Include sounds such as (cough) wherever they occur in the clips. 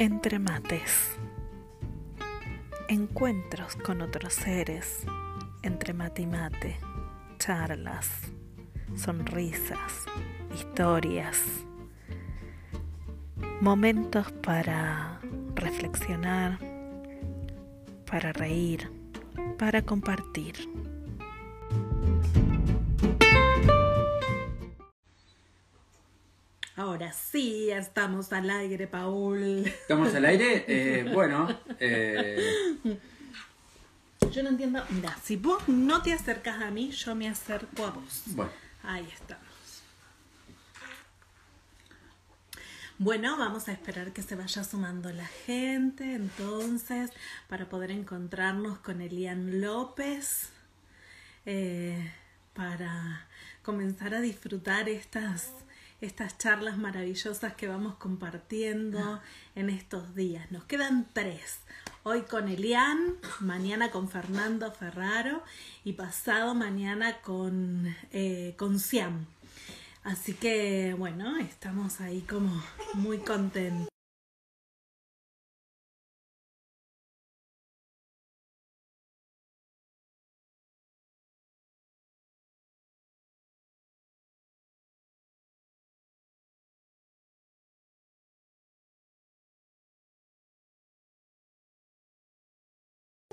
Entre mates. Encuentros con otros seres entre mate y mate. Charlas, sonrisas, historias. Momentos para reflexionar, para reír, para compartir. Ahora sí, estamos al aire, Paul. ¿Estamos al aire? Eh, (laughs) bueno. Eh... Yo no entiendo. Mira, si vos no te acercas a mí, yo me acerco a vos. Bueno. Ahí estamos. Bueno, vamos a esperar que se vaya sumando la gente, entonces, para poder encontrarnos con Elian López, eh, para comenzar a disfrutar estas estas charlas maravillosas que vamos compartiendo en estos días. Nos quedan tres. Hoy con Elian, mañana con Fernando Ferraro y pasado mañana con, eh, con Siam. Así que bueno, estamos ahí como muy contentos.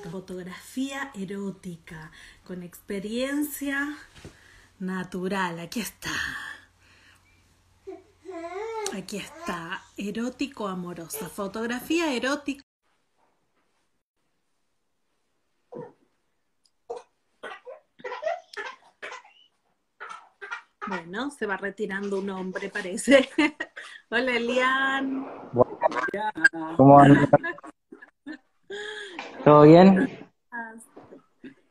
Fotografía erótica con experiencia natural. Aquí está. Aquí está. Erótico amorosa. Fotografía erótica. Bueno, se va retirando un hombre, parece. (laughs) Hola, Elian. ¿Cómo andas? ¿Todo bien?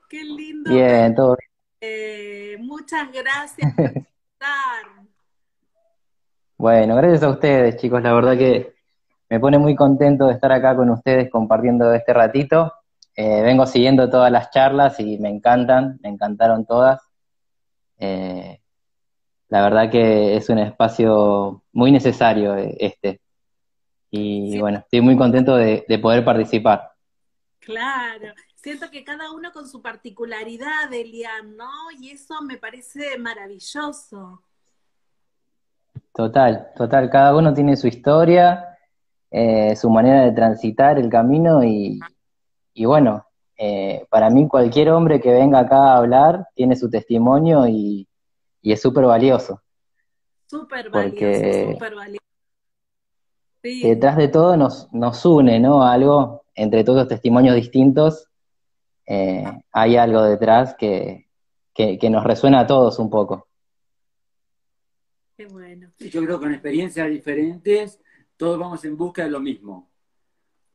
Qué lindo. Bien, todo bien. Eh, muchas gracias por (laughs) estar. Bueno, gracias a ustedes, chicos. La verdad que me pone muy contento de estar acá con ustedes compartiendo este ratito. Eh, vengo siguiendo todas las charlas y me encantan, me encantaron todas. Eh, la verdad que es un espacio muy necesario este. Y bueno, estoy muy contento de, de poder participar. Claro, siento que cada uno con su particularidad, Elian, ¿no? Y eso me parece maravilloso. Total, total, cada uno tiene su historia, eh, su manera de transitar el camino y, y bueno, eh, para mí cualquier hombre que venga acá a hablar tiene su testimonio y, y es súper valioso. Súper valioso, súper valioso. Sí. Detrás de todo nos, nos une, ¿no? Algo entre todos los testimonios distintos, eh, hay algo detrás que, que, que, nos resuena a todos un poco. Qué bueno. Sí, yo creo que con experiencias diferentes, todos vamos en busca de lo mismo.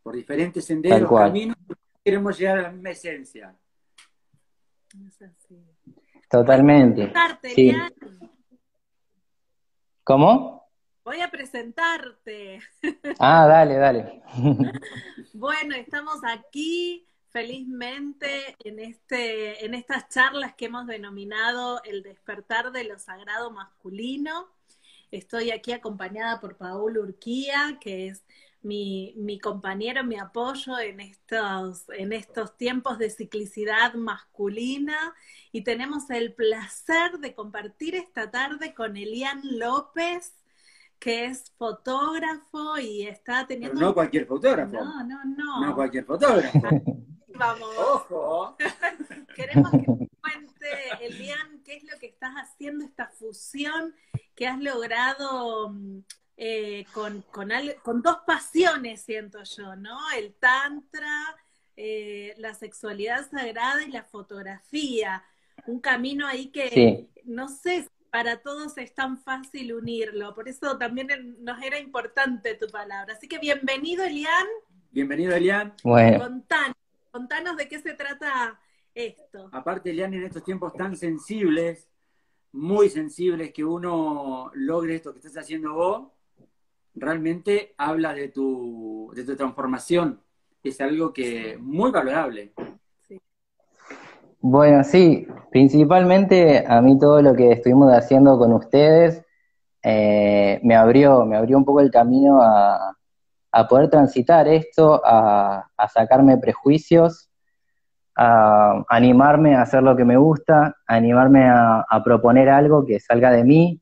Por diferentes senderos, caminos, queremos llegar a la misma esencia. Es así. Totalmente. Sí. ¿Cómo? Voy a presentarte. Ah, dale, dale. (laughs) Bueno, estamos aquí felizmente en, este, en estas charlas que hemos denominado el despertar de lo sagrado masculino. Estoy aquí acompañada por Paul Urquía, que es mi, mi compañero, mi apoyo en estos, en estos tiempos de ciclicidad masculina. Y tenemos el placer de compartir esta tarde con Elian López, que es fotógrafo y está teniendo... Pero no cualquier fotógrafo. No, no, no. No cualquier fotógrafo. (laughs) Vamos. Ojo. (laughs) Queremos que te cuente, Elian, qué es lo que estás haciendo, esta fusión que has logrado eh, con, con, con, dos pasiones, siento yo, ¿no? El tantra, eh, la sexualidad sagrada y la fotografía. Un camino ahí que, sí. no sé, para todos es tan fácil unirlo. Por eso también nos era importante tu palabra. Así que bienvenido, Elian. Bienvenido, Elian. Bueno. Contanos, contanos de qué se trata esto. Aparte, Elian, en estos tiempos tan sensibles, muy sensibles, que uno logre esto que estás haciendo vos, realmente habla de tu, de tu transformación. Es algo que muy valorable. Bueno, sí, principalmente a mí todo lo que estuvimos haciendo con ustedes eh, me abrió, me abrió un poco el camino a, a poder transitar esto, a, sacarme prejuicios, a animarme a hacer lo que me gusta, a animarme a, proponer algo que salga de mí,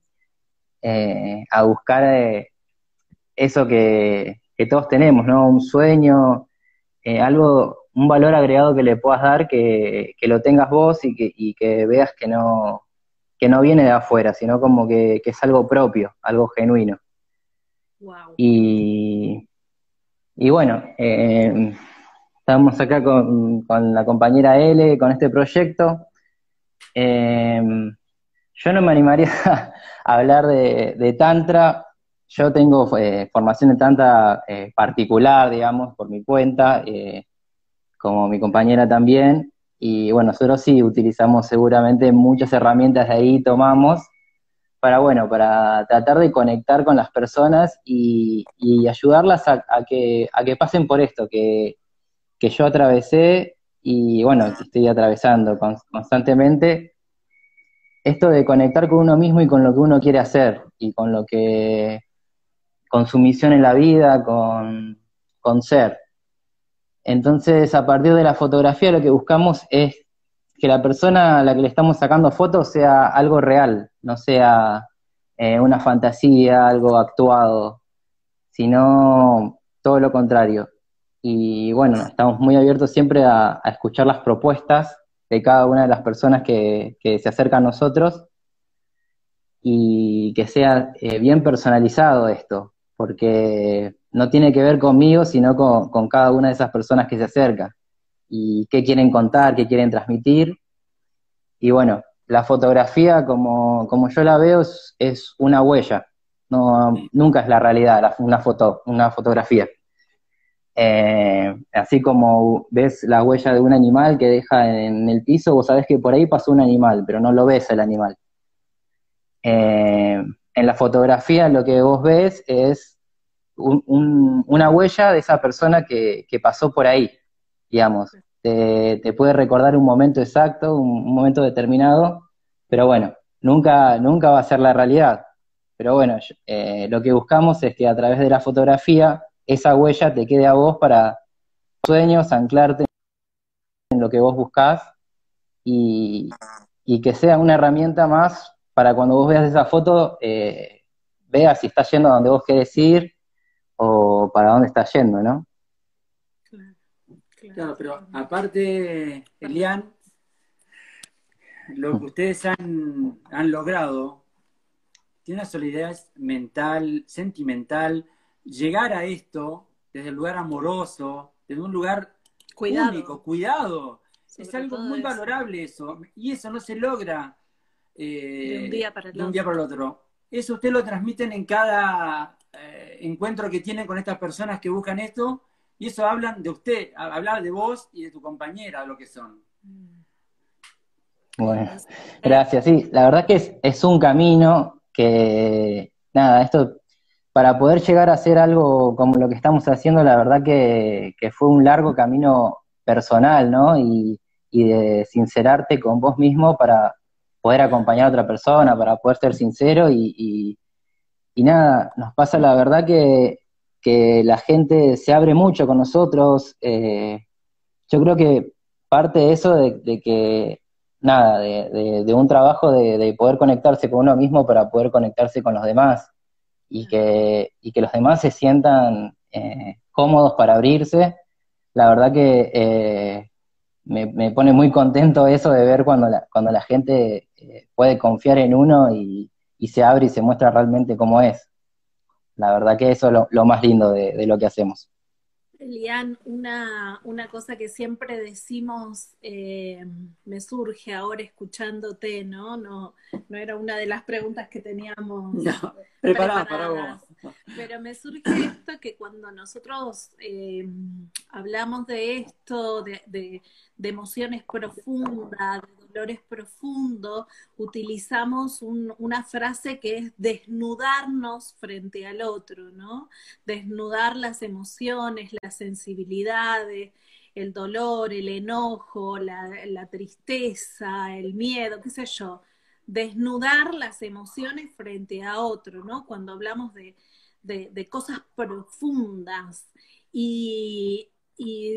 eh, a buscar eh, eso que, todos tenemos, ¿no? Un sueño, algo, un valor agregado que le puedas dar, que, lo tengas vos y que, y que veas que no, que no viene de afuera, sino como que, es algo propio, algo genuino. Y, y bueno, eh, estamos acá con, la compañera L, con este proyecto. Eh, yo no me animaría (laughs) a hablar de, Tantra. Yo tengo eh, formación de Tantra particular, digamos, por mi cuenta, como mi compañera también. Y bueno, nosotros sí utilizamos seguramente muchas herramientas de ahí, tomamos, para bueno, para tratar de conectar con las personas y, ayudarlas a, que, a que pasen por esto que, yo atravesé y bueno, que estoy atravesando constantemente. Esto de conectar con uno mismo y con lo que uno quiere hacer y con lo que, con su misión en la vida, con, con ser. Entonces, a partir de la fotografía lo que buscamos es que la persona a la que le estamos sacando fotos sea algo real, no sea eh, una fantasía, algo actuado, sino todo lo contrario. Y bueno, estamos muy abiertos siempre a, escuchar las propuestas de cada una de las personas que, se acercan a nosotros y que sea eh, bien personalizado esto, porque no tiene que ver conmigo, sino con, cada una de esas personas que se acerca y qué quieren contar, qué quieren transmitir. Y bueno, la fotografía, como, como yo la veo, es, una huella, no, nunca es la realidad, una foto, una fotografía. Eh, así como ves la huella de un animal que deja en el piso, vos sabés que por ahí pasó un animal, pero no lo ves el animal. Eh, en la fotografía lo que vos ves es una huella de esa persona que, pasó por ahí, digamos. Te, puede recordar un momento exacto, un, momento determinado, pero bueno, nunca, nunca va a ser la realidad. Pero bueno, eh, lo que buscamos es que a través de la fotografía esa huella te quede a vos para sueños, anclarte en lo que vos buscás y, que sea una herramienta más para cuando vos veas esa foto, eh, veas si estás yendo a donde vos querés ir o para dónde está yendo, ¿no? Claro, pero aparte, Elian, lo que ustedes han, logrado tiene una solidez mental, sentimental, llegar a esto desde el lugar amoroso, desde un lugar cuidado. único, cuidado. es algo muy valorable eso, y eso no se logra de un día para el, día para el otro. Eso ustedes lo transmiten en cada eh, encuentro que tienen con estas personas que buscan esto, y eso hablan de usted, hablar de vos y de tu compañera, lo que son. Bueno, gracias. Sí, la verdad que es, un camino que, nada, esto, para poder llegar a hacer algo como lo que estamos haciendo, la verdad que, fue un largo camino personal, ¿no? Y, de sincerarte con vos mismo para poder acompañar a otra persona, para poder ser sincero y y nada, nos pasa la verdad que, la gente se abre mucho con nosotros. Eh, yo creo que parte de eso de, que, nada, de, un trabajo de, poder conectarse con uno mismo para poder conectarse con los demás y que, y que los demás se sientan eh, cómodos para abrirse. La verdad que eh, me, pone muy contento eso de ver cuando la, cuando la gente puede confiar en uno y, y se abre y se muestra realmente cómo es. La verdad que eso es lo, más lindo de, lo que hacemos. Elian, una, una cosa que siempre decimos, eh, me surge ahora escuchándote, ¿no? ¿no? No era una de las preguntas que teníamos no, (laughs) preparadas, para vos. Pero me surge esto que cuando nosotros eh, hablamos de esto, de, de, de emociones profundas, dolores profundos, utilizamos una frase que es desnudarnos frente al otro, ¿no? Desnudar las emociones, las sensibilidades, el dolor, el enojo, la, tristeza, el miedo, qué sé yo. Desnudar las emociones frente a otro, ¿no? Cuando hablamos de, cosas profundas. Y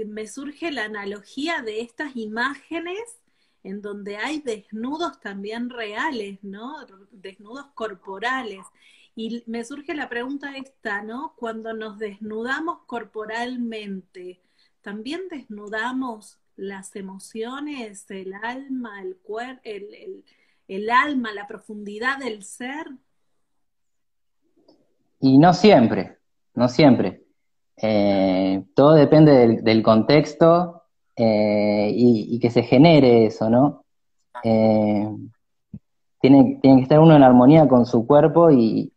me surge la analogía de estas imágenes en donde hay desnudos también reales, ¿no? Desnudos corporales. Y me surge la pregunta esta, ¿no? Cuando nos desnudamos corporalmente, ¿también desnudamos las emociones, el alma, el cuerpo, el, alma, la profundidad del ser? Y no siempre, no siempre. Eh, todo depende del, contexto eh, y, que se genere eso, ¿no? Eh, tiene, que estar uno en armonía con su cuerpo y,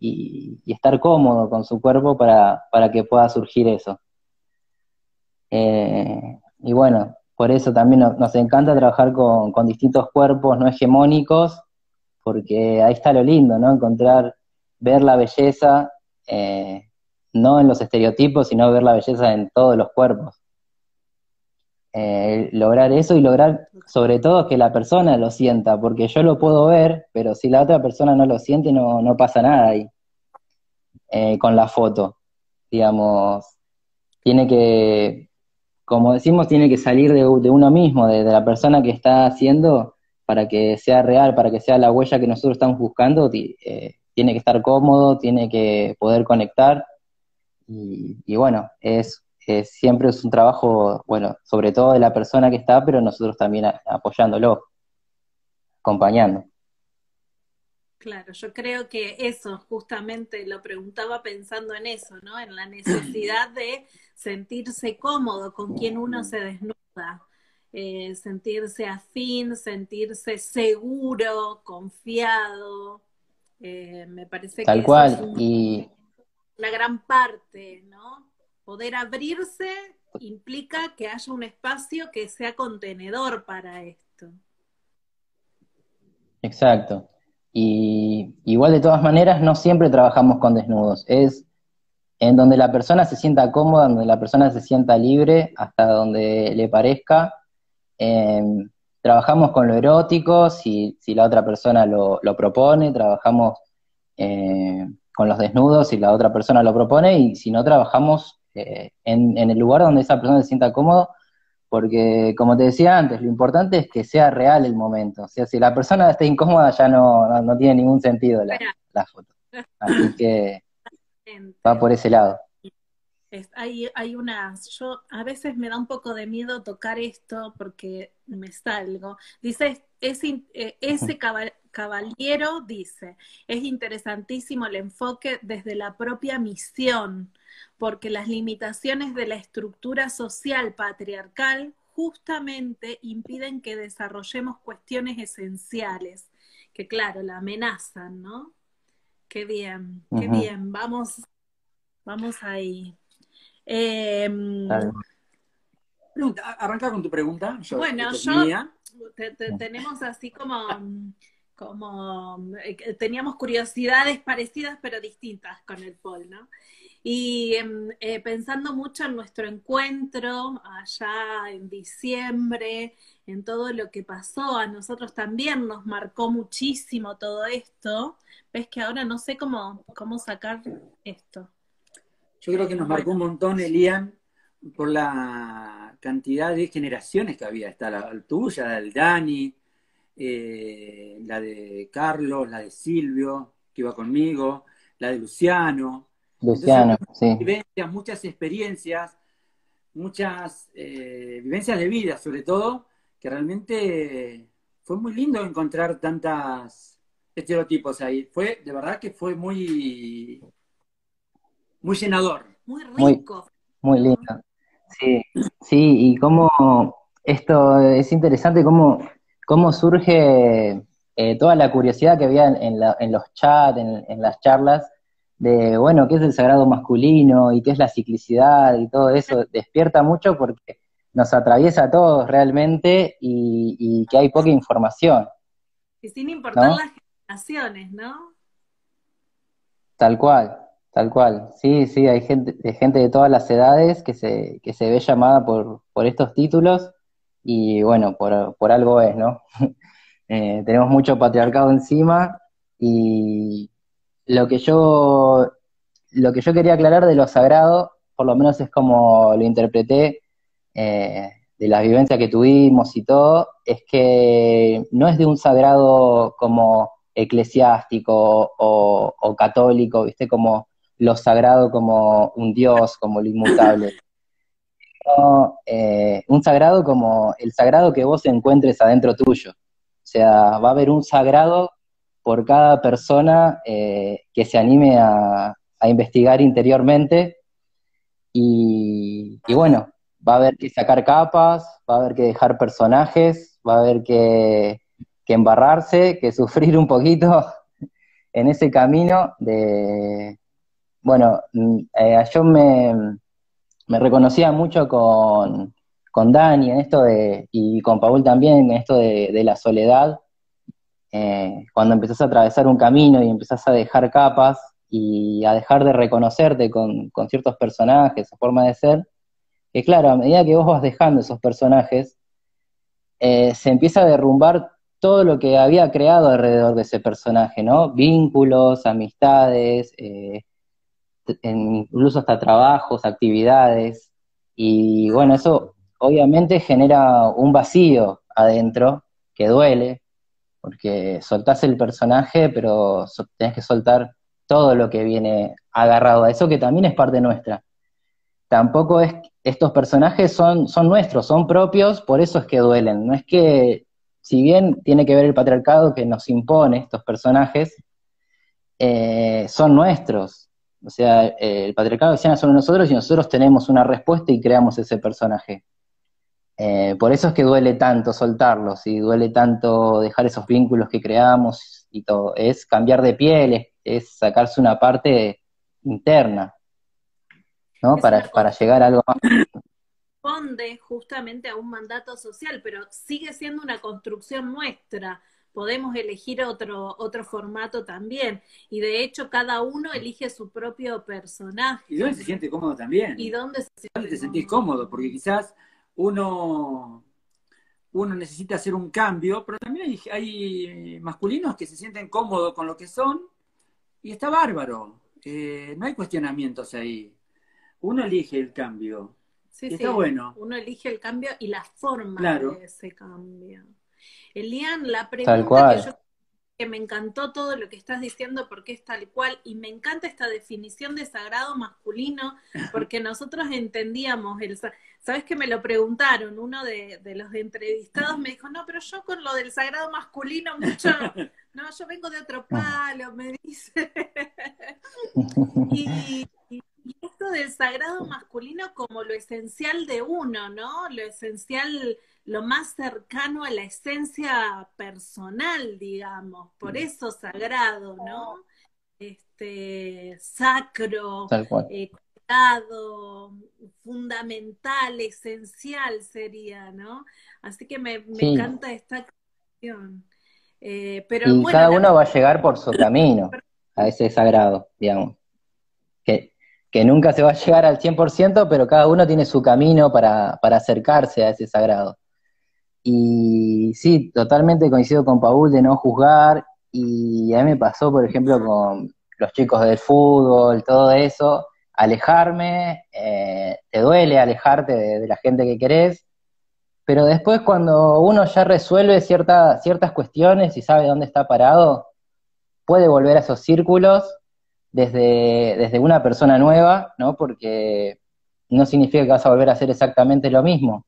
estar cómodo con su cuerpo para, que pueda surgir eso. Eh, y bueno, por eso también nos, encanta trabajar con, distintos cuerpos no hegemónicos, porque ahí está lo lindo, ¿no? Encontrar, ver la belleza, no en los estereotipos, sino ver la belleza en todos los cuerpos. Eh, lograr eso y lograr sobre todo que la persona lo sienta, porque yo lo puedo ver, pero si la otra persona no lo siente, no, no pasa nada ahí eh, con la foto. Digamos, tiene que, como decimos, tiene que salir de, uno mismo, de, la persona que está haciendo, para que sea real, para que sea la huella que nosotros estamos buscando, eh, tiene que estar cómodo, tiene que poder conectar. Y, y bueno, es siempre es un trabajo, bueno, sobre todo de la persona que está, pero nosotros también apoyándolo, acompañando. Claro, yo creo que eso, justamente lo preguntaba pensando en eso, ¿no? En la necesidad de sentirse cómodo con quien uno se desnuda, eh, sentirse afín, sentirse seguro, confiado. Eh, me parece Tal que cual. es y una gran parte, ¿no? Poder abrirse implica que haya un espacio que sea contenedor para esto. Exacto. Y igual de todas maneras no siempre trabajamos con desnudos. Es en donde la persona se sienta cómoda, donde la persona se sienta libre, hasta donde le parezca. Em, trabajamos con lo erótico, si, la otra persona lo, propone, trabajamos eh, con los desnudos si la otra persona lo propone, y si no, trabajamos eh, en, el lugar donde esa persona se sienta cómodo, porque como te decía antes, lo importante es que sea real el momento. O sea, si la persona está incómoda ya no, no, tiene ningún sentido la, la, foto. Así (laughs) que va por ese lado. hay, hay unas, yo a veces me da un poco de miedo tocar esto porque me salgo. Dice, ese, eh, ese caballero dice, es interesantísimo el enfoque desde la propia misión porque las limitaciones de la estructura social patriarcal justamente impiden que desarrollemos cuestiones esenciales, que claro, la amenazan, ¿no? Qué bien, qué bien, vamos, vamos ahí. Em, arranca con tu pregunta. bueno, yo tenemos así como, como eh, teníamos curiosidades parecidas pero distintas con el Paul, ¿no? Y em, eh, pensando mucho en nuestro encuentro allá en diciembre, en todo lo que pasó, a nosotros también nos marcó muchísimo todo esto. Ves que ahora no sé cómo, cómo sacar esto. Yo creo que nos marcó un montón, Elian, por la cantidad de generaciones que había. Está la, tuya, la del Dani, eh, la de Carlos, la de Silvio, que iba conmigo, la de Luciano Luciano, sí. Vivencias, muchas experiencias, muchas eh, vivencias de vida, sobre todo, que realmente fue muy lindo encontrar tantas estereotipos ahí. Fue, de verdad que fue muy, muy llenador. Muy rico. Muy, lindo. Sí, sí, y cómo esto es interesante, cómo, cómo surge eh, toda la curiosidad que había en, en los chats, en, las charlas, de, bueno, qué es el sagrado masculino y qué es la ciclicidad y todo eso, despierta mucho porque nos atraviesa a todos realmente y, que hay poca información. Y sin importar las generaciones, ¿no? Tal cual, tal cual. Sí, sí, hay gente, gente de todas las edades que se, que se ve llamada por, por estos títulos y bueno, por, por algo es, ¿no? (laughs) Eh, tenemos mucho patriarcado encima y, lo que yo lo que yo quería aclarar de lo sagrado, por lo menos es como lo interpreté eh, de la vivencia que tuvimos y todo, es que no es de un sagrado como eclesiástico o, católico, ¿viste? Como lo sagrado como un dios, como lo inmutable. Eh, un sagrado como el sagrado que vos encuentres adentro tuyo. O sea, va a haber un sagrado por cada persona eh, que se anime a, investigar interiormente. Y, bueno, va a haber que sacar capas, va a haber que dejar personajes, va a haber que, embarrarse, que (laughs) sufrir un poquito en ese camino de, bueno, mm, eh, yo me, reconocía mucho con, con Dani en esto de, y con Paul también en esto de la soledad, eh, cuando empezás a atravesar un camino y empezás a dejar capas y a dejar de reconocerte con, ciertos personajes, esa forma de ser, que claro, a medida que vos vas dejando esos personajes, eh, se empieza a derrumbar todo lo que había creado alrededor de ese personaje, ¿no? Vínculos, amistades, eh, incluso hasta trabajos, actividades, y bueno, eso obviamente genera un vacío adentro que duele, porque soltás el personaje, pero tenés que soltar todo lo que viene agarrado a eso, que también es parte nuestra. Tampoco es, estos personajes son, son nuestros, son propios, por eso es que duelen. No es que, si bien tiene que ver el patriarcado que nos impone estos personajes, eh, son nuestros. O sea, el patriarcado decía sobre nosotros y nosotros tenemos una respuesta y creamos ese personaje. Eh, por eso es que duele tanto soltarlos y duele tanto dejar esos vínculos que creamos y todo. Es cambiar de piel, es, sacarse una parte interna, ¿no? Para, para llegar a algo más. Responde justamente a un mandato social, pero sigue siendo una construcción nuestra. Podemos elegir otro, otro formato también. Y de hecho, cada uno elige su propio personaje. ¿Y dónde se siente cómodo también? ¿Y dónde se siente ¿Dónde te sentís cómodo? Porque quizás uno, uno necesita hacer un cambio, pero también hay, masculinos que se sienten cómodos con lo que son y está bárbaro. Eh, no hay cuestionamientos ahí. Uno elige el cambio. Sí, está bueno. Uno elige el cambio y la forma de ese cambio. Elian, la pregunta que yo que me encantó todo lo que estás diciendo porque es tal cual y me encanta esta definición de sagrado masculino (laughs) porque nosotros entendíamos el sabes que me lo preguntaron uno de, los entrevistados me dijo no pero yo con lo del sagrado masculino mucho no yo vengo de otro (laughs) palo me dice. (laughs) Y, y esto del sagrado masculino como lo esencial de uno no lo esencial lo más cercano a la esencia personal, digamos, por eso sagrado, ¿no? Este, sacro, eh, fundamental, esencial sería, ¿no? Así que me, encanta esta cuestión. Eh, pero y cada uno va a llegar por su camino (laughs) a ese sagrado, digamos. Que, que nunca se va a llegar al 100%, pero cada uno tiene su camino para, para acercarse a ese sagrado. Y sí, totalmente coincido con Paul de no juzgar. Y a mí me pasó, por ejemplo, con los chicos del fútbol, todo eso, alejarme, eh, te duele alejarte de, la gente que querés, pero después cuando uno ya resuelve ciertas cuestiones y sabe dónde está parado, puede volver a esos círculos desde, desde una persona nueva, ¿no? Porque no significa que vas a volver a hacer exactamente lo mismo,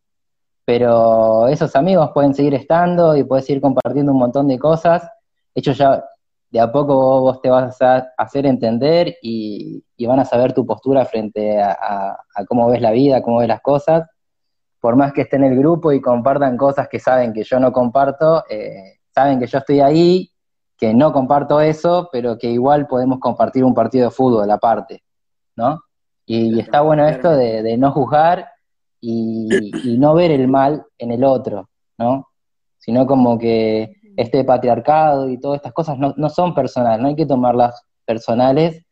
pero esos amigos pueden seguir estando y puedes seguir compartiendo un montón de cosas. Ellos ya de a poco vos te vas a hacer entender y, van a saber tu postura frente a, cómo ves la vida, cómo ves las cosas. Por más que estén en el grupo y compartan cosas que saben que yo no comparto, eh, saben que yo estoy ahí, que no comparto eso, pero que igual podemos compartir un partido de fútbol aparte, ¿no? Y, está bueno esto de no juzgar y, no ver el mal en el otro, ¿no? Sino como que este patriarcado y todas estas cosas no, no son personales, no hay que tomarlas personales,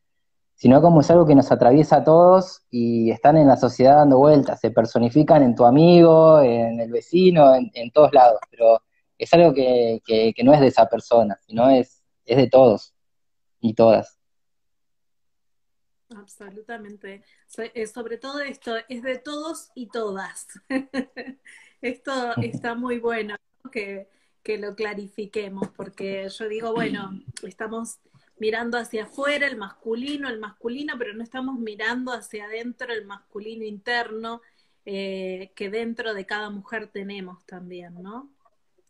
sino como es algo que nos atraviesa a todos y están en la sociedad dando vueltas, se personifican en tu amigo, en el vecino, en, todos lados, pero es algo que, que, no es de esa persona, sino es, es de todos y todas. absolutamente. Eh, sobre todo esto, es de todos y todas. (laughs) esto está muy bueno que, que lo clarifiquemos, porque yo digo, bueno, estamos mirando hacia afuera el masculino, el masculino, pero no estamos mirando hacia adentro el masculino interno eh, que dentro de cada mujer tenemos también, ¿no?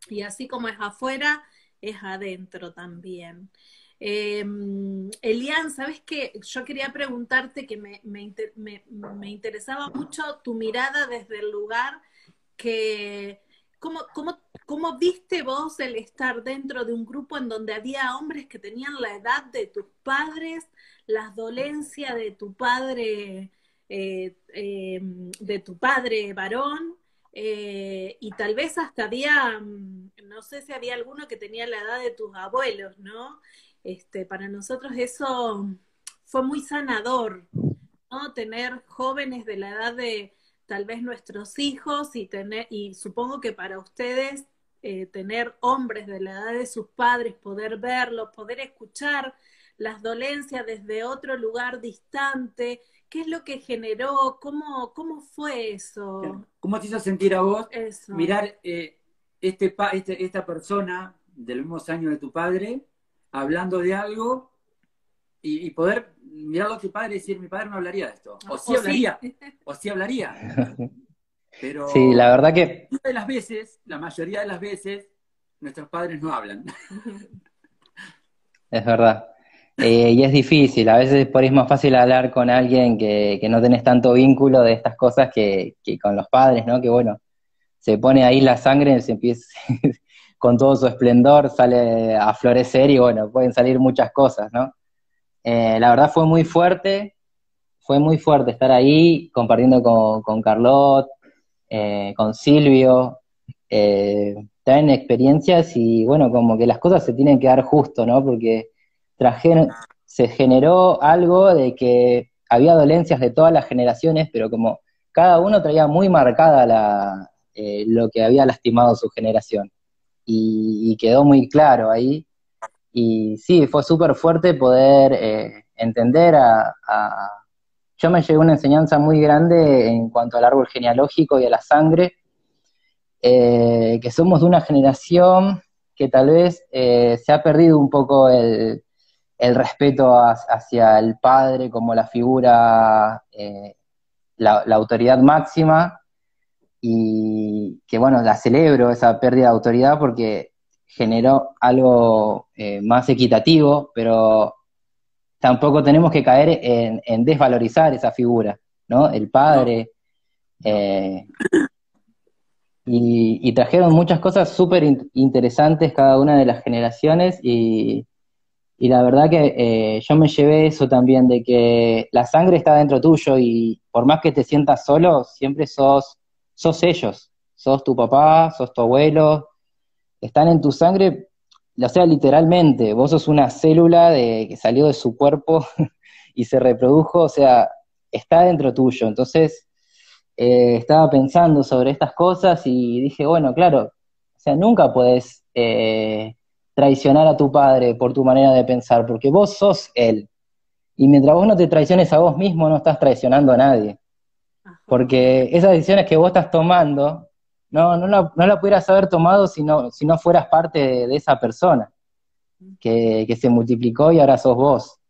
Y así como es afuera, es adentro también. Eh, Elian, ¿sabes qué? Yo quería preguntarte que me, me, interesaba mucho tu mirada desde el lugar que, ¿cómo, cómo, cómo viste vos el estar dentro de un grupo en donde había hombres que tenían la edad de tus padres, las dolencias de tu padre, eh, eh, de tu padre varón? Eh, y tal vez hasta había, mm, no sé si había alguno que tenía la edad de tus abuelos, ¿no? Este, para nosotros eso fue muy sanador, ¿no? Tener jóvenes de la edad de tal vez nuestros hijos y tener, y supongo que para ustedes eh, tener hombres de la edad de sus padres, poder verlos, poder escuchar las dolencias desde otro lugar distante, ¿qué es lo que generó? ¿Cómo, cómo fue eso? ¿Cómo te hizo sentir a vos mirar eh, este, este, esta persona de los mismos años de tu padre hablando de algo y, poder mirarlo a tu padre y decir, mi padre no hablaría de esto. O sí hablaría, (laughs) o sí hablaría. Pero sí, la verdad que... De las veces, la mayoría de las veces, nuestros padres no hablan. Es verdad. Eh, y es difícil, a veces por ahí es más fácil hablar con alguien que, no tenés tanto vínculo de estas cosas que, que, con los padres, ¿no? Que bueno, se pone ahí la sangre, se empieza, (laughs) con todo su esplendor sale a florecer y bueno, pueden salir muchas cosas, ¿no? Eh, la verdad fue muy fuerte, fue muy fuerte estar ahí compartiendo con, con Carlot, eh, con Silvio, eh, traen experiencias y bueno, como que las cosas se tienen que dar justo, ¿no? Porque se generó algo de que había dolencias de todas las generaciones, pero como cada uno traía muy marcada la, lo que había lastimado su generación y, quedó muy claro ahí. Y sí, fue súper fuerte poder eh, entender a, Yo me llevé una enseñanza muy grande en cuanto al árbol genealógico y a la sangre, eh, que somos de una generación que tal vez eh, se ha perdido un poco el, respeto hacia el padre como la figura, la, autoridad máxima, y que bueno, la celebro esa pérdida de autoridad porque generó algo eh, más equitativo, pero tampoco tenemos que caer en, desvalorizar esa figura, ¿no? El padre. Eh, y, trajeron muchas cosas súper interesantes cada una de las generaciones y, la verdad que eh, yo me llevé eso también, de que la sangre está dentro tuyo y por más que te sientas solo, siempre sos sos ellos, sos tu papá, sos tu abuelo, están en tu sangre, o sea, literalmente, vos sos una célula de, que salió de su cuerpo (laughs) y se reprodujo, o sea, está dentro tuyo. Entonces, eh, estaba pensando sobre estas cosas y dije, bueno, claro, o sea, nunca puedes eh, traicionar a tu padre por tu manera de pensar, porque vos sos él. Y mientras vos no te traiciones a vos mismo, no estás traicionando a nadie. Porque esas decisiones que vos estás tomando, no, no, la, no la pudieras haber tomado si no, si no fueras parte de, esa persona que, se multiplicó y ahora sos vos.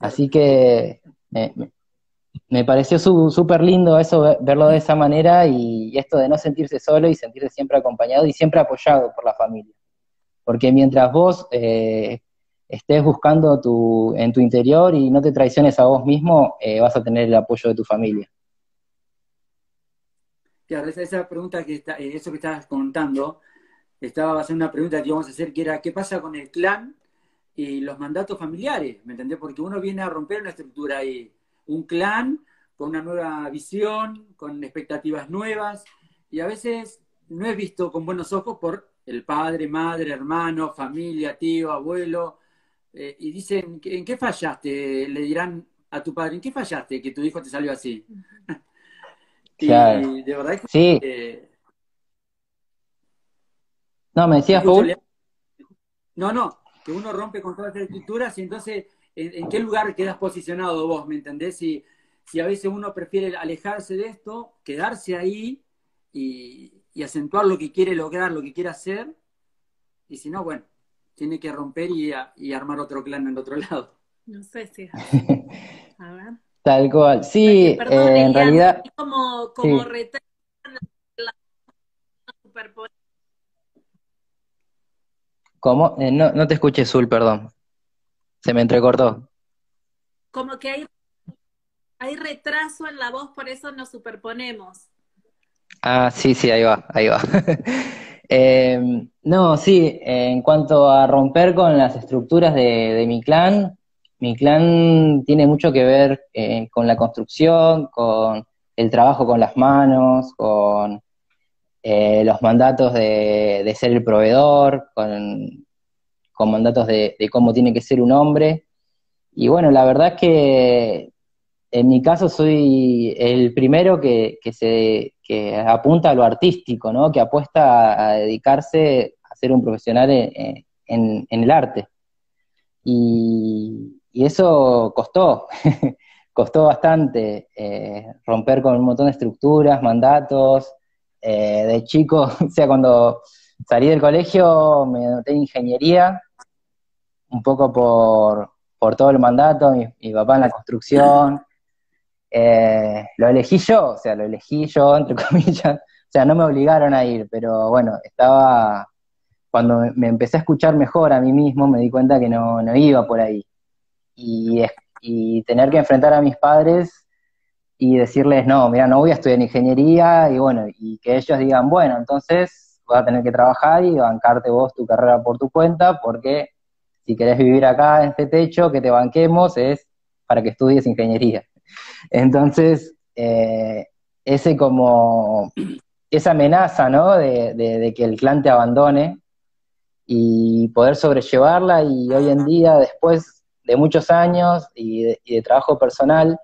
Así que me, pareció súper lindo eso, verlo de esa manera y, esto de no sentirse solo y sentirse siempre acompañado y siempre apoyado por la familia. Porque mientras vos eh, estés buscando tu, en tu interior y no te traiciones a vos mismo, eh, vas a tener el apoyo de tu familia. Claro, esa, pregunta que está, eh, eso que estabas contando, estaba haciendo una pregunta que íbamos a hacer, que era, ¿qué pasa con el clan y los mandatos familiares? ¿Me entendés? Porque uno viene a romper una estructura ahí, un clan con una nueva visión, con expectativas nuevas, y a veces no es visto con buenos ojos por el padre, madre, hermano, familia, tío, abuelo, eh, y dicen, ¿en qué fallaste? Le dirán a tu padre, ¿en qué fallaste que tu hijo te salió así? (laughs) y de verdad que... Sí. no, me decías, Paul. No, no, que uno rompe con todas las estructuras y entonces, ¿en, qué lugar quedas posicionado vos, me entendés? Si, si a veces uno prefiere alejarse de esto, quedarse ahí y, acentuar lo que quiere lograr, lo que quiere hacer, y si no, bueno, tiene que romper y, armar otro clan en el otro (laughs) lado. No sé si (laughs) A ver. Tal cual. Sí, eh, en realidad. Como, como sí. ¿Cómo? Eh, no, no te escuché, Zul, perdón. Se me entrecortó. Como que hay, hay retraso en la voz, por eso nos superponemos. Ah, sí, sí, ahí va, ahí va. (laughs) Em, no, sí, en cuanto a romper con las estructuras de, mi clan, mi clan tiene mucho que ver eh, con la construcción, con el trabajo con las manos, con eh, los mandatos de, ser el proveedor, con, mandatos de, cómo tiene que ser un hombre. Y bueno, la verdad es que en mi caso soy el primero que, se que apunta a lo artístico, ¿no? que apuesta a, dedicarse a ser un profesional en, el arte. Y, eso costó, (laughs) costó bastante eh, romper con un montón de estructuras, mandatos, eh, de chico, (laughs) o sea, cuando salí del colegio me noté en ingeniería, un poco por, todo el mandato, mi, papá en la construcción. Eh, lo elegí yo, o sea, lo elegí yo, entre (laughs) comillas. O sea, no me obligaron a ir, pero bueno, estaba. Cuando me empecé a escuchar mejor a mí mismo, me di cuenta que no, iba por ahí. Y, y tener que enfrentar a mis padres y decirles, no, mira, no voy a estudiar ingeniería, y bueno, y que ellos digan, bueno, entonces vas a tener que trabajar y bancarte vos tu carrera por tu cuenta, porque si querés vivir acá en este techo, que te banquemos, es para que estudies ingeniería. Entonces, eh, ese como, esa amenaza, ¿no? De, que el clan te abandone y poder sobrellevarla y hoy en día, después de muchos años y de trabajo personal,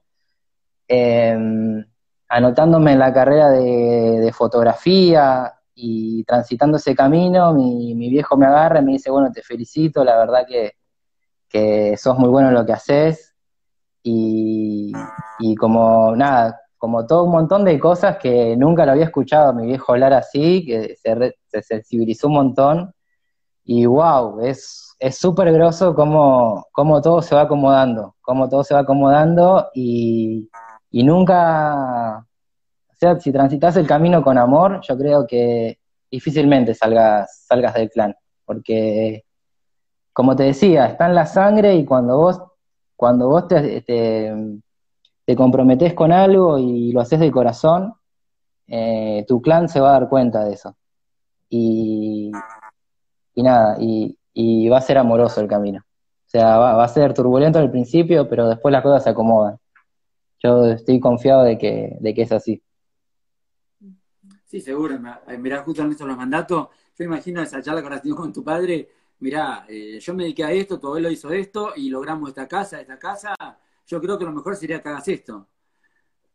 Em, anotándome en la carrera de, fotografía y transitando ese camino, mi, viejo me agarra y me dice, bueno, te felicito, la verdad que, sos muy bueno en lo que haces. Y, como nada, como todo un montón de cosas que nunca lo había escuchado a mi viejo hablar así, que se, sensibilizó un montón. Y wow, es súper groso cómo, cómo todo se va acomodando, cómo todo se va acomodando y, y nunca, o sea, si transitas el camino con amor, yo creo que difícilmente salgas, salgas del clan, porque, como te decía, está en la sangre y cuando vos, cuando vos te, te, comprometés con algo y lo haces de corazón, eh, tu clan se va a dar cuenta de eso. Y, y nada, y, y, va a ser amoroso el camino. O sea, va, a ser turbulento al principio, pero después las cosas se acomodan. Yo estoy confiado de que, de que es así. Sí, seguro. Mirá, justo en los mandatos, yo imagino esa charla que has tenido con tu padre. Mirá, eh, yo me dediqué a esto, tu abuelo hizo esto y logramos esta casa, esta casa. Yo creo que lo mejor sería que hagas esto.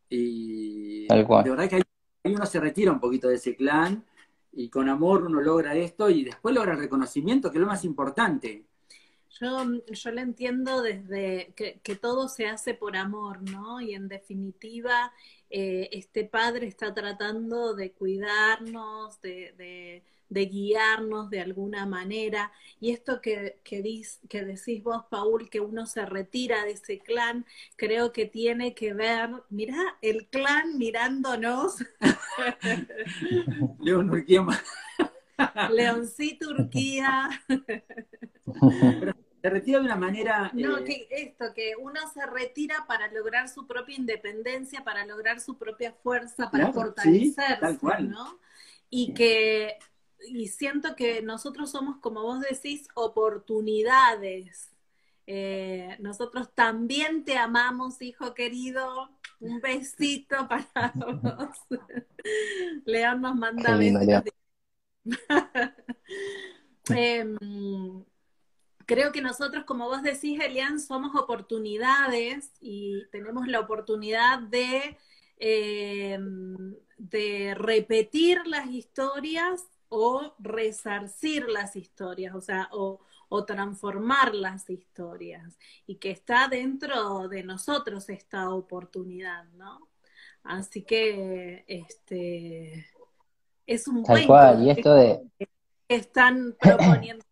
Y Tal cual. de verdad que ahí uno se retira un poquito de ese clan y con amor uno logra esto y después logra el reconocimiento, que es lo más importante. Yo, yo le entiendo desde que, todo se hace por amor, ¿no? Y en definitiva, eh, este padre está tratando de cuidarnos, de, guiarnos de alguna manera. Y esto que, que, que decís vos, Paul, que uno se retira de ese clan, creo que tiene que ver, mirá, el clan mirándonos. (laughs) León Urquía. (laughs) Leoncito Turquía. se retira de una manera... No, eh, que esto, que uno se retira para lograr su propia independencia, para lograr su propia fuerza, para fortalecerse, ¿no? Y que, y siento que nosotros somos, como vos decís, oportunidades. Eh, nosotros también te amamos, hijo querido. Un besito para vos. (laughs) León nos manda besos. (laughs) Em, creo que nosotros, como vos decís, Elian, somos oportunidades y tenemos la oportunidad de, em, de repetir las historias o resarcir las historias, o sea, o, o transformar las historias y que está dentro de nosotros esta oportunidad, ¿no? Así que este es un Tal cual, (laughs) y esto de que están proponiendo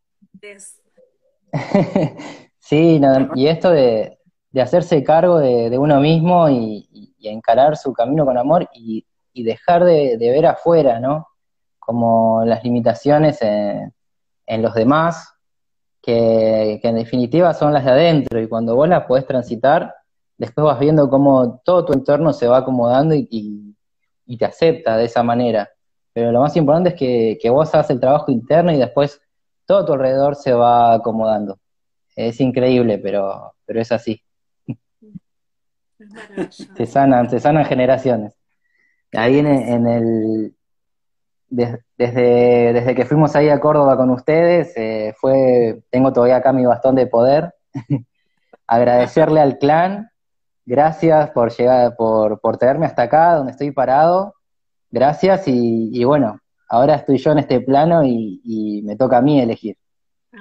sí, y esto de, hacerse cargo de, uno mismo y, encarar su camino con amor y, dejar de, ver afuera, ¿no? Como las limitaciones en, los demás, que, en definitiva son las de adentro, y cuando vos las podés transitar, después vas viendo cómo todo tu entorno se va acomodando y, te acepta de esa manera. Pero lo más importante es que, que vos hagas el trabajo interno y después todo tu alrededor se va acomodando. Es increíble, pero, pero es así. se sanan, se sanan generaciones. Ahí en, en el desde, desde que fuimos ahí a Córdoba con ustedes, eh, fue, tengo todavía acá mi bastón de poder. (laughs) Agradecerle al clan, gracias por llegar, por, por traerme hasta acá, donde estoy parado. Gracias, y, y bueno, ahora estoy yo en este plano y, me toca a mí elegir.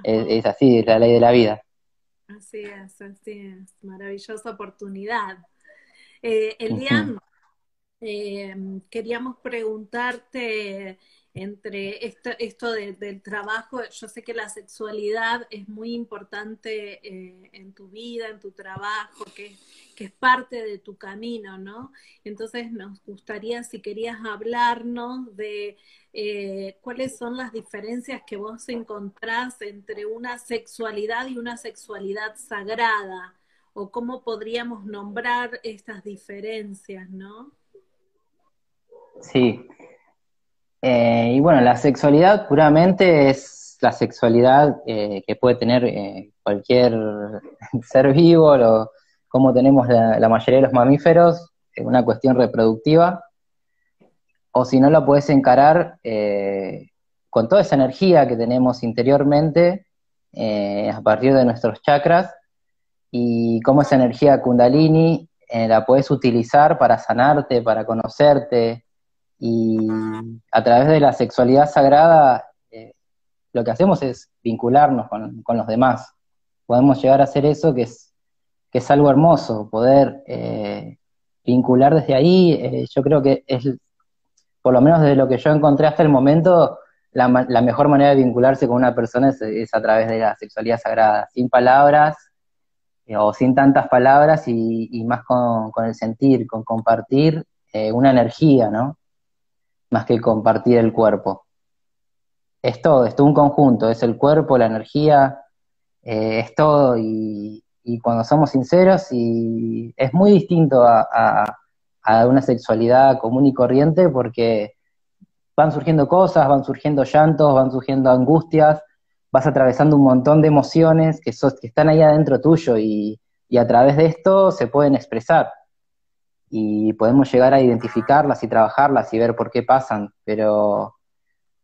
Es, así, es la ley de la vida. Así es, así es, maravillosa oportunidad. Eh, Elian, eh, queríamos preguntarte entre esto, esto del trabajo, yo sé que la sexualidad es muy importante eh, en tu vida, en tu trabajo, que, que, es parte de tu camino, ¿no? Entonces nos gustaría, si querías hablarnos de eh, cuáles son las diferencias que vos encontrás entre una sexualidad y una sexualidad sagrada, o cómo podríamos nombrar estas diferencias, ¿no? Sí. Eh, y bueno, la sexualidad puramente es la sexualidad eh, que puede tener cualquier (laughs) ser vivo, como tenemos la, la mayoría de los mamíferos, una cuestión reproductiva o si no lo puedes encarar eh, con toda esa energía que tenemos interiormente eh, a partir de nuestros chakras y cómo esa energía kundalini eh, la puedes utilizar para sanarte, para conocerte y a través de la sexualidad sagrada lo que hacemos es vincularnos con, con, los demás. Podemos llegar a hacer eso que es, que es algo hermoso, poder vincular desde ahí, yo creo que es por lo menos desde lo que yo encontré hasta el momento, la, mejor manera de vincularse con una persona es, a través de la sexualidad sagrada, sin palabras eh, o sin tantas palabras y, más con, el sentir, con compartir eh, una energía, ¿no? Más que compartir el cuerpo. Es todo, es todo un conjunto, es el cuerpo, la energía, eh, es todo y, cuando somos sinceros y es muy distinto a una sexualidad común y corriente porque van surgiendo cosas, van surgiendo llantos, van surgiendo angustias, vas atravesando un montón de emociones que, que están ahí adentro tuyo y, a través de esto se pueden expresar y podemos llegar a identificarlas y trabajarlas y ver por qué pasan, pero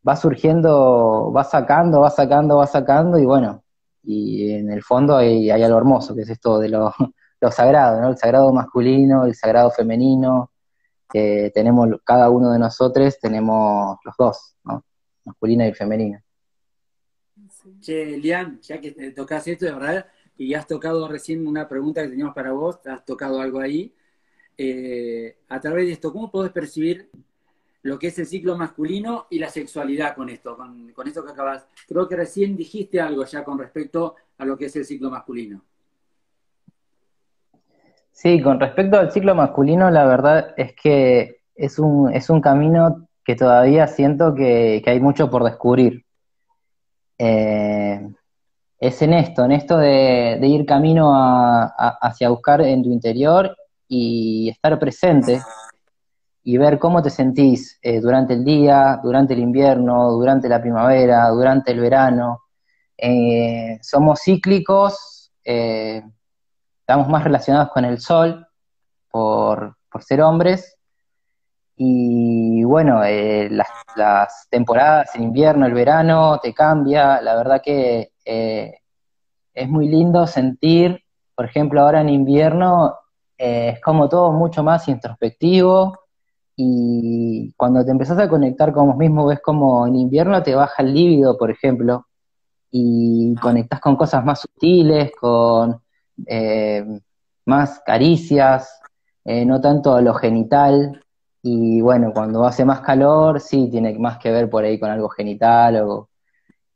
va surgiendo, va sacando, va sacando, va sacando y bueno, y en el fondo hay, hay algo hermoso, que es esto de lo, (laughs) lo sagrado, ¿no? El sagrado masculino, el sagrado femenino, que tenemos cada uno de nosotros, tenemos los dos, ¿no? Masculino y femenino. Che, Lian, ya que tocas esto, de verdad, y has tocado recién una pregunta que teníamos para vos, has tocado algo ahí. Eh, a través de esto, ¿cómo podés percibir lo que es el ciclo masculino y la sexualidad con esto, con, esto que acabas? Creo que recién dijiste algo ya con respecto a lo que es el ciclo masculino. Sí, con respecto al ciclo masculino, la verdad es que es un, es un camino que todavía siento que, hay mucho por descubrir. Eh, es en esto, en esto de, ir camino hacia buscar en tu interior y estar presente y ver cómo te sentís eh, durante el día, durante el invierno, durante la primavera, durante el verano. Eh, somos cíclicos, estamos más relacionados con el sol por, ser hombres. Y bueno, eh, las, temporadas, el invierno, el verano, te cambia. La verdad que eh, es muy lindo sentir, por ejemplo, ahora en invierno eh, es como todo mucho más introspectivo. Y cuando te empezás a conectar con vos mismo, ves como en invierno te baja el líbido, por ejemplo, y ah. conectás con cosas más sutiles, con eh, más caricias, eh, no tanto lo genital. Y bueno, cuando hace más calor, sí, tiene más que ver por ahí con algo genital o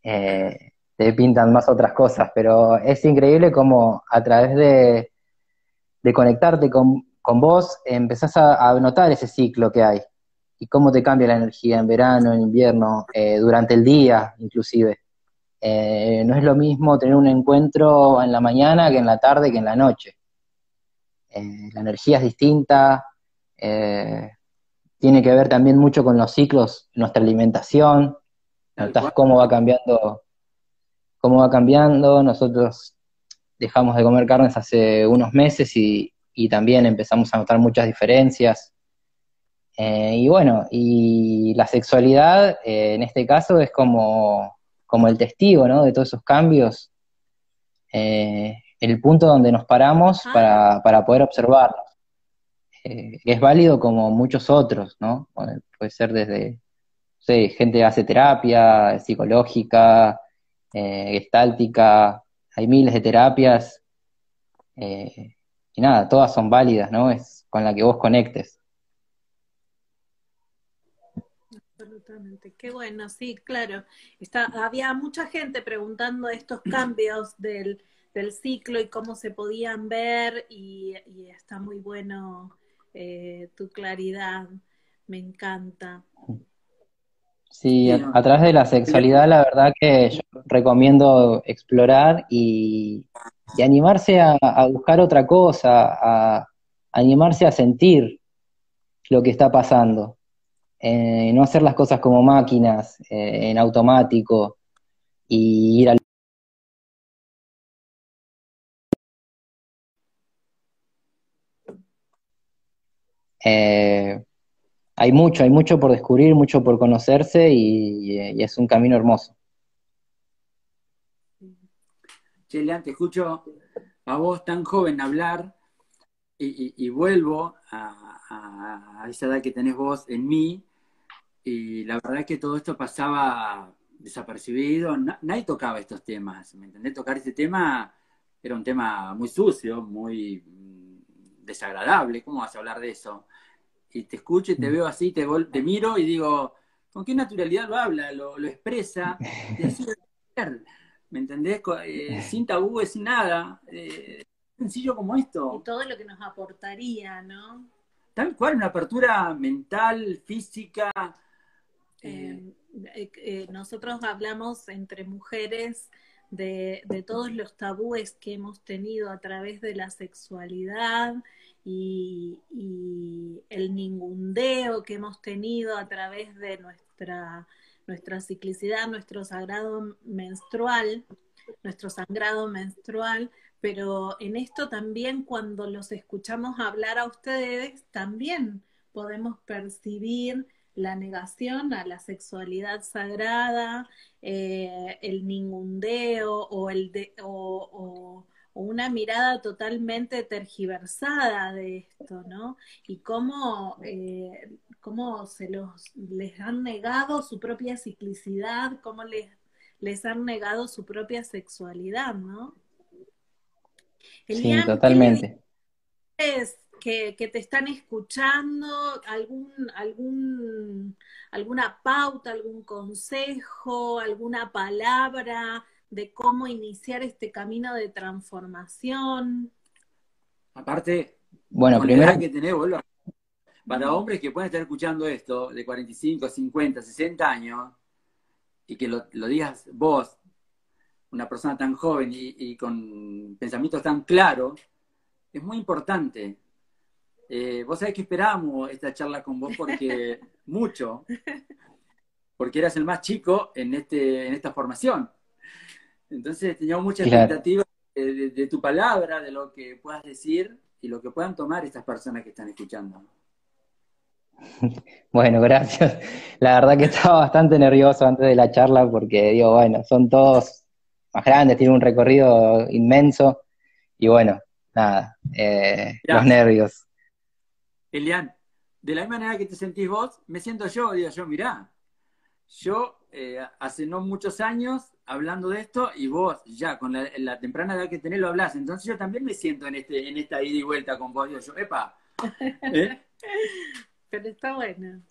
eh, te pintan más otras cosas, pero es increíble cómo a través de, de conectarte con, con vos empezás a, notar ese ciclo que hay y cómo te cambia la energía en verano, en invierno, eh, durante el día inclusive. Eh, no es lo mismo tener un encuentro en la mañana que en la tarde que en la noche. Eh, la energía es distinta, tiene que ver también mucho con los ciclos, nuestra alimentación, notas cómo va cambiando, cómo va cambiando. Nosotros dejamos de comer carnes hace unos meses y, y también empezamos a notar muchas diferencias. Eh, y bueno, y la sexualidad eh, en este caso es como, como el testigo ¿no? de todos esos cambios, eh, el punto donde nos paramos ah. para, para poder observarlos. es válido como muchos otros, ¿no? Puede ser desde, no sé, gente hace terapia psicológica, gestáltica, hay miles de terapias y nada, todas son válidas, ¿no? Es con la que vos conectes. Absolutamente, qué bueno, sí, claro. Está, había mucha gente preguntando estos cambios del, ciclo y cómo se podían ver y, está muy bueno eh, tu claridad, me encanta. Sí, a, través de la sexualidad la verdad que yo recomiendo explorar y, y animarse a, buscar otra cosa, a, animarse a sentir lo que está pasando. Eh, no hacer las cosas como máquinas, eh, en automático, y ir al... Eh, hay mucho, hay mucho por descubrir, mucho por conocerse y es un camino hermoso. Chelean, te escucho a vos tan joven hablar y, vuelvo a, esa edad que tenés vos en mí y la verdad es que todo esto pasaba desapercibido, nadie tocaba estos temas, ¿me entendés? Tocar este tema era un tema muy sucio, muy mm, desagradable, ¿cómo vas a hablar de eso? Y te escucho y te mm. veo así, te, te miro y digo, ¿con qué naturalidad lo habla, lo, lo expresa? Y así ¿me entendés? Eh, (laughs) sin tabúes, sin nada. Eh, sencillo como esto. Y todo lo que nos aportaría, ¿no? Tal cual, una apertura mental, física. Eh, nosotros hablamos entre mujeres de, todos los tabúes que hemos tenido a través de la sexualidad y, el ningundeo que hemos tenido a través de nuestra nuestra ciclicidad, nuestro sagrado menstrual, nuestro sangrado menstrual, pero en esto también cuando los escuchamos hablar a ustedes, también podemos percibir la negación a la sexualidad sagrada, eh, el ningundeo o, el de, una mirada totalmente tergiversada de esto, ¿no? Y cómo, eh, cómo se los, les han negado su propia ciclicidad, cómo les, les han negado su propia sexualidad, ¿no? sí, totalmente. Es que, que, te están escuchando, algún, algún, alguna pauta, algún consejo, alguna palabra de cómo iniciar este camino de transformación. Aparte, bueno, primero que tener, para hombres que pueden estar escuchando esto de 45, 50, 60 años y que lo, digas vos, una persona tan joven y, con pensamientos tan claros, es muy importante. Eh, vos sabés que esperamos esta charla con vos porque (laughs) mucho, porque eras el más chico en, este, en esta formación. Entonces teníamos mucha expectativa de, tu palabra, de lo que puedas decir y lo que puedan tomar estas personas que están escuchando. (laughs) Bueno, gracias. La verdad que estaba bastante nervioso antes de la charla porque digo, bueno, son todos más grandes, tienen un recorrido inmenso y bueno, nada, eh, los nervios. Elian, de la misma manera que te sentís vos, me siento yo, digo yo, mirá, yo eh, hace no muchos años hablando de esto y vos ya con la, temprana edad que tenés lo hablas. Entonces yo también me siento en, este, en esta ida y vuelta con vos. Yo, epa. (laughs) ¿eh? Pero está bueno.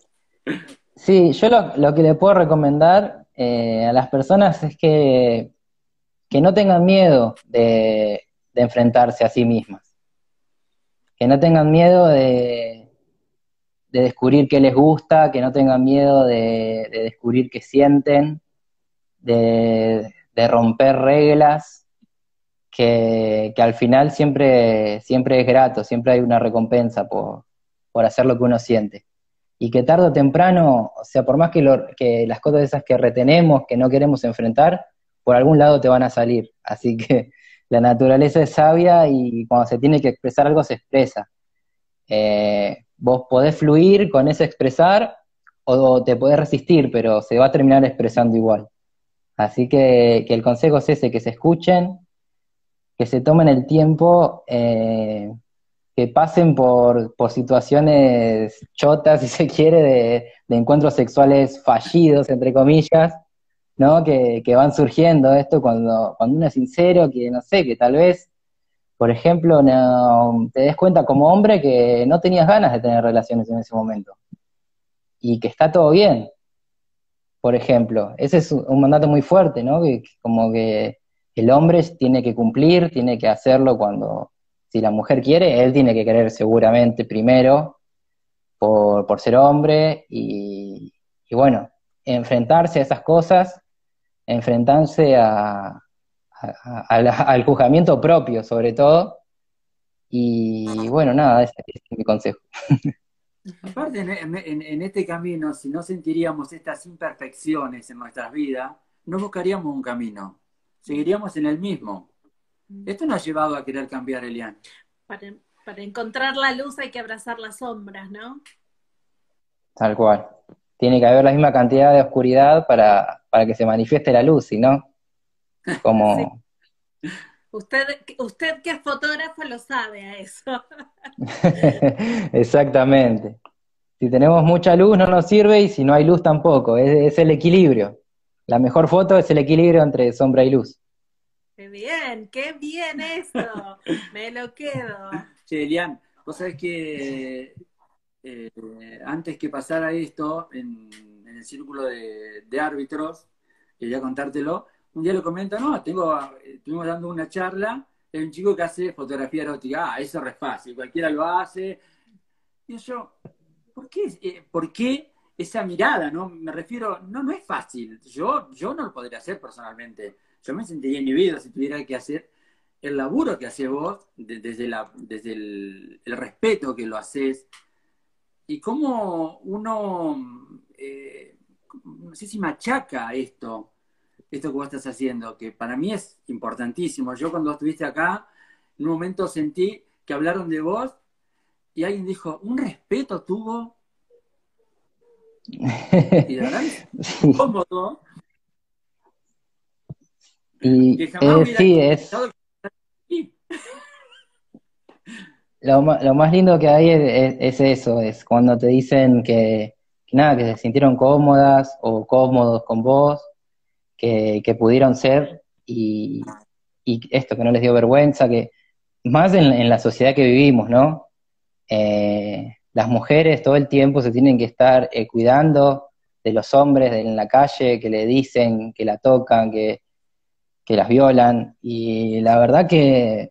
Sí, yo lo, que le puedo recomendar eh, a las personas es que, que no tengan miedo de, enfrentarse a sí mismas. Que no tengan miedo de, de descubrir qué les gusta, que no tengan miedo de, descubrir qué sienten, de, romper reglas, que, al final siempre, siempre es grato, siempre hay una recompensa por, por hacer lo que uno siente y que tarde o temprano, o sea, por más que, que las cosas esas que retenemos, que no queremos enfrentar, por algún lado te van a salir. Así (laughs) que la naturaleza es sabia y cuando se tiene que expresar algo se expresa. Eh, vos podés fluir con ese expresar o te podés resistir, pero se va a terminar expresando igual. Así que, el consejo es ese, que se escuchen, que se tomen el tiempo eh, que pasen por, situaciones chotas, si se quiere, de, encuentros sexuales fallidos, entre comillas, ¿no? Que, van surgiendo esto cuando, cuando uno es sincero, que no sé, que tal vez, por ejemplo, no, te des cuenta como hombre que no tenías ganas de tener relaciones en ese momento y que está todo bien. Por ejemplo, ese es un mandato muy fuerte, ¿no? Que, como que el hombre tiene que cumplir, tiene que hacerlo cuando, si la mujer quiere, él tiene que querer seguramente primero por, ser hombre y, bueno, enfrentarse a esas cosas, enfrentarse a, al juzgamiento propio sobre todo. Y bueno, nada, ese es mi consejo. (laughs) Aparte, en, este camino, si no sentiríamos estas imperfecciones en nuestras vidas, no buscaríamos un camino, seguiríamos en el mismo. Esto nos ha llevado a querer cambiar, Elian. Para, para encontrar la luz hay que abrazar las sombras, ¿no? Tal cual. Tiene que haber la misma cantidad de oscuridad para, que se manifieste la luz, si no, (laughs) como... Usted, usted que es fotógrafo lo sabe a eso. (laughs) Exactamente. Si tenemos mucha luz no nos sirve y si no hay luz tampoco. es, el equilibrio. La mejor foto es el equilibrio entre sombra y luz. Qué bien, qué bien eso. Me lo quedo. (laughs) Che, Elian, vos sabés que eh, antes que pasara esto en, el círculo de, árbitros, quería contártelo, un día lo comenta, no, tengo, estuvimos dando una charla, hay un chico que hace fotografía erótica, ah, eso es fácil, cualquiera lo hace. Y yo, ¿por qué, eh, ¿por qué esa mirada? no Me refiero, no, no es fácil. Yo, yo no lo podría hacer personalmente yo me sentiría inhibido si tuviera que hacer el laburo que haces vos, desde, la, desde el, respeto que lo haces, y cómo uno, eh, no sé si machaca esto, esto que vos estás haciendo, que para mí es importantísimo. Yo cuando estuviste acá, en un momento sentí que hablaron de vos y alguien dijo, un respeto tuvo. Y de verdad, (laughs) cómodo, y eh, sí, es... Lo, más lindo que hay es, eso, es cuando te dicen que, nada, que se sintieron cómodas o cómodos con vos, que, pudieron ser y, esto, que no les dio vergüenza, que más en, la sociedad que vivimos, ¿no? Eh, las mujeres todo el tiempo se tienen que estar eh, cuidando de los hombres en la calle que le dicen, que la tocan, que, que las violan, y la verdad que,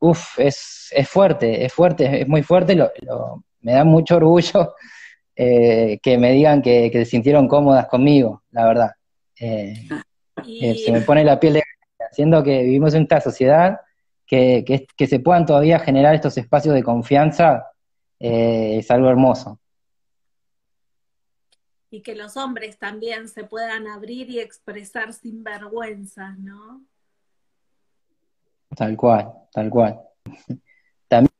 uff, es, es fuerte, es fuerte, es muy fuerte, lo, me da mucho orgullo (laughs) eh, que me digan que, se sintieron cómodas conmigo, la verdad. Eh, eh, se me pone la piel de haciendo que vivimos en esta sociedad que, que, se puedan todavía generar estos espacios de confianza es algo hermoso y que los hombres también se puedan abrir y expresar sin vergüenza, ¿no? Tal cual, tal cual. También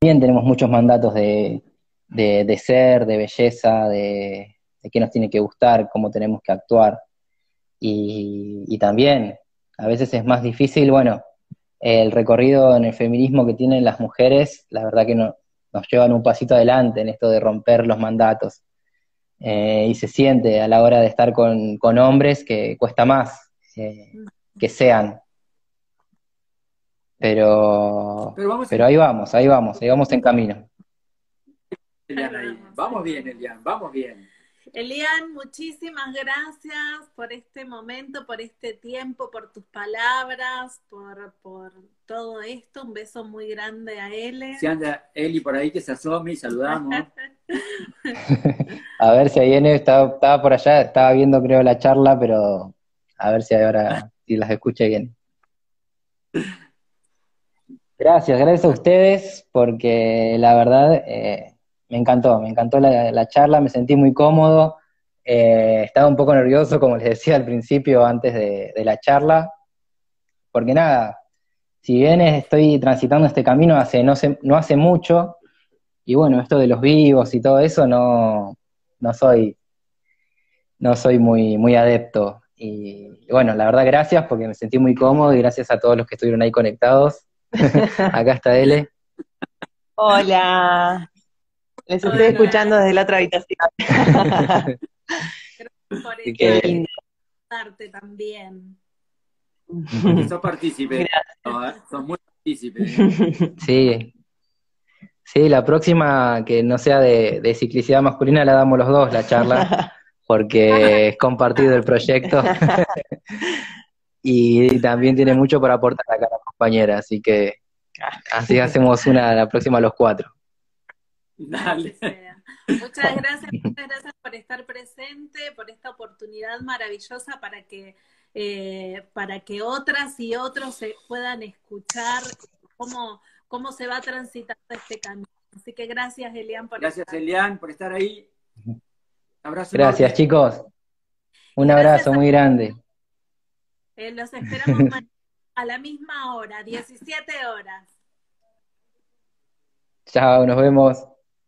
tenemos muchos mandatos de, ser, de belleza, de, qué nos tiene que gustar, cómo tenemos que actuar. Y, y también, a veces es más difícil, bueno, el recorrido en el feminismo que tienen las mujeres, la verdad que no, nos llevan un pasito adelante en esto de romper los mandatos eh, y se siente a la hora de estar con, hombres que cuesta más eh, que sean. Pero, pero, ahí vamos, ahí vamos, ahí vamos en camino. Vamos bien, Elian, vamos bien. Elian, muchísimas gracias por este momento, por este tiempo, por tus palabras, por, por todo esto. Un beso muy grande a Ele. Si anda Eli por ahí, que se asome y saludamos. (laughs) a ver si viene, estaba, estaba por allá, estaba viendo creo la charla, pero a ver si ahora, si las escucha bien. Gracias, gracias a ustedes, porque la verdad eh, me encantó, me encantó la, charla, me sentí muy cómodo, eh, estaba un poco nervioso, como les decía al principio, antes de, la charla, porque nada, si bien estoy transitando este camino hace no, no hace mucho, y bueno, esto de los vivos y todo eso no, no soy, no soy muy, muy adepto. Y, bueno, la verdad, gracias porque me sentí muy cómodo y gracias a todos los que estuvieron ahí conectados. (laughs) Acá está Ele. Hola. Les estoy escuchando desde la otra habitación. por (laughs) eso. también. Sos partícipe. Son muy partícipes. (laughs) Sí, Sí, la próxima que no sea de, de, ciclicidad masculina la damos los dos la charla, (laughs) porque es compartido el proyecto. y también tiene mucho para aportar acá la compañera, así que así hacemos una la próxima los cuatro. Dale. Muchas (laughs) gracias, muchas gracias por estar presente, por esta oportunidad maravillosa para que eh, para que otras y otros se puedan escuchar cómo cómo se va transitando este camino. Así que gracias, Elian, por Gracias, Elian, por estar ahí. Abrazo. Gracias, chicos. Un abrazo muy grande. Eh, los esperamos (laughs) a la misma hora, 17 horas. Chao, nos vemos.